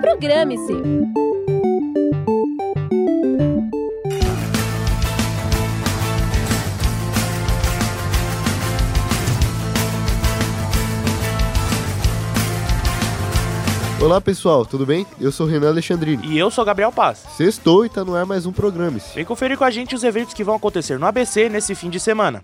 Programe-se. Olá pessoal, tudo bem? Eu sou Renan Alexandrini. E eu sou Gabriel Paz. Sextou e tá no ar mais um programa. Vem conferir com a gente os eventos que vão acontecer no ABC nesse fim de semana.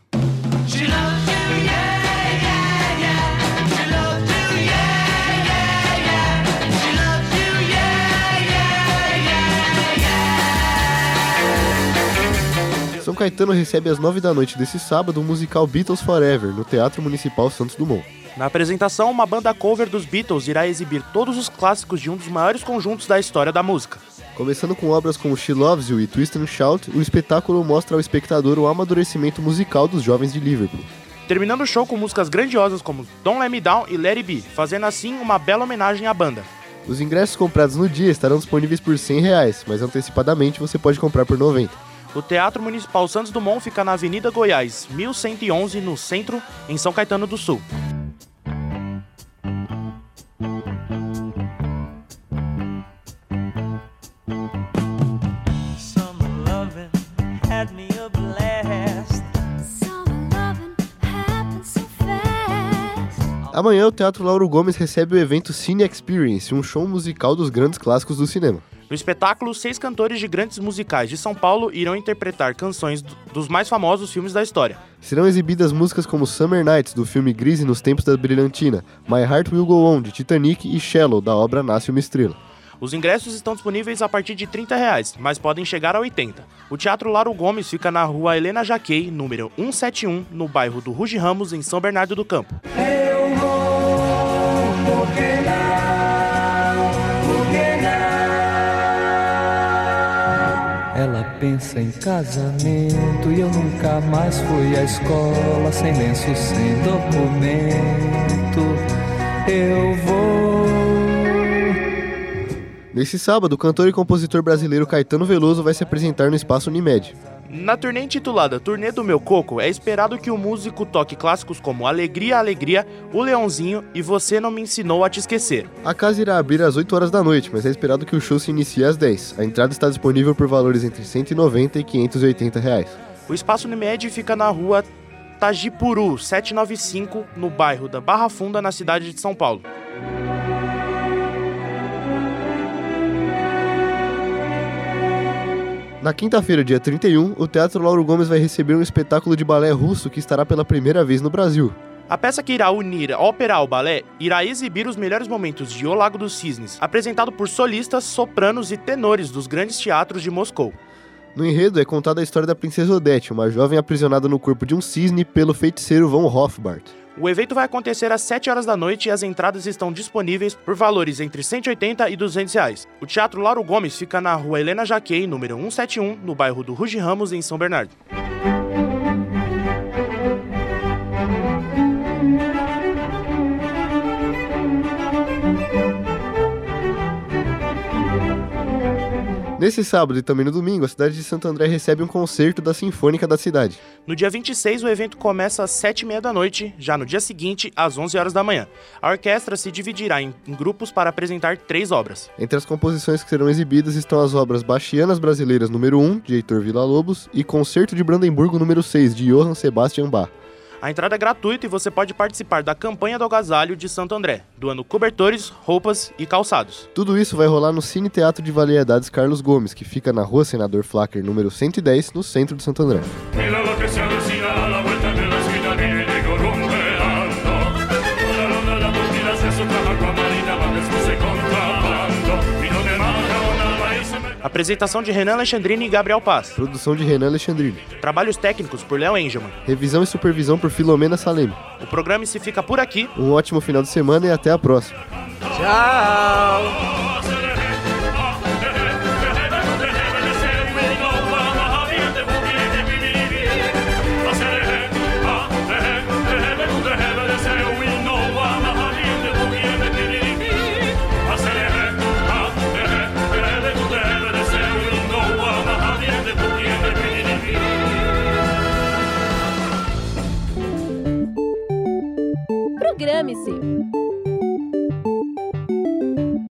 Caetano recebe às nove da noite desse sábado o musical Beatles Forever, no Teatro Municipal Santos Dumont. Na apresentação, uma banda cover dos Beatles irá exibir todos os clássicos de um dos maiores conjuntos da história da música. Começando com obras como She Loves You e Twist and Shout, o espetáculo mostra ao espectador o amadurecimento musical dos jovens de Liverpool. Terminando o show com músicas grandiosas como Don't Let Me Down e Let It Be, fazendo assim uma bela homenagem à banda. Os ingressos comprados no dia estarão disponíveis por 100 reais, mas antecipadamente você pode comprar por R$ 90. O Teatro Municipal Santos Dumont fica na Avenida Goiás, 1111, no centro, em São Caetano do Sul. Amanhã o Teatro Lauro Gomes recebe o evento Cine Experience, um show musical dos grandes clássicos do cinema. No espetáculo, seis cantores de grandes musicais de São Paulo irão interpretar canções dos mais famosos filmes da história. Serão exibidas músicas como Summer Nights, do filme Grise nos Tempos da Brilhantina, My Heart Will Go On, de Titanic e Shallow, da obra Nasce uma Estrela. Os ingressos estão disponíveis a partir de 30 reais, mas podem chegar a 80. O Teatro Lauro Gomes fica na rua Helena Jaquei, número 171, no bairro do Ruge Ramos, em São Bernardo do Campo. Eu pensa em casamento e eu nunca mais fui à escola sem lenço, sem documento. Eu vou. Nesse sábado, o cantor e compositor brasileiro Caetano Veloso vai se apresentar no Espaço Unimed. Na turnê intitulada Turnê do Meu Coco, é esperado que o músico toque clássicos como Alegria, Alegria, O Leãozinho e Você Não Me Ensinou a Te Esquecer. A casa irá abrir às 8 horas da noite, mas é esperado que o show se inicie às 10. A entrada está disponível por valores entre 190 e 580 reais. O Espaço Unimed fica na rua Tajipuru, 795, no bairro da Barra Funda, na cidade de São Paulo. Na quinta-feira, dia 31, o Teatro Lauro Gomes vai receber um espetáculo de balé russo que estará pela primeira vez no Brasil. A peça que irá unir a ópera ao balé irá exibir os melhores momentos de O Lago dos Cisnes, apresentado por solistas, sopranos e tenores dos grandes teatros de Moscou. No enredo é contada a história da princesa Odete, uma jovem aprisionada no corpo de um cisne pelo feiticeiro von Hofbart. O evento vai acontecer às 7 horas da noite e as entradas estão disponíveis por valores entre 180 e 200 reais. O Teatro Lauro Gomes fica na rua Helena Jaquei, número 171, no bairro do Ruge Ramos, em São Bernardo. Nesse sábado e também no domingo, a cidade de Santo André recebe um concerto da Sinfônica da cidade. No dia 26, o evento começa às 7h30 da noite, já no dia seguinte, às 11 horas da manhã. A orquestra se dividirá em, grupos para apresentar três obras. Entre as composições que serão exibidas estão as obras Bachianas Brasileiras número 1, de Heitor Villa-Lobos, e Concerto de Brandemburgo número 6, de Johann Sebastian Bach. A entrada é gratuita e você pode participar da campanha do agasalho de Santo André, doando cobertores, roupas e calçados. Tudo isso vai rolar no Cine Teatro de Variedades Carlos Gomes, que fica na rua Senador Flacker, número 110, no centro de Santo André. Apresentação de Renan Alexandrini e Gabriel Paz. Produção de Renan Alexandrini. Trabalhos técnicos por Léo Engelman. Revisão e supervisão por Filomena Saleme. O programa se fica por aqui. Um ótimo final de semana e até a próxima. Programe-se!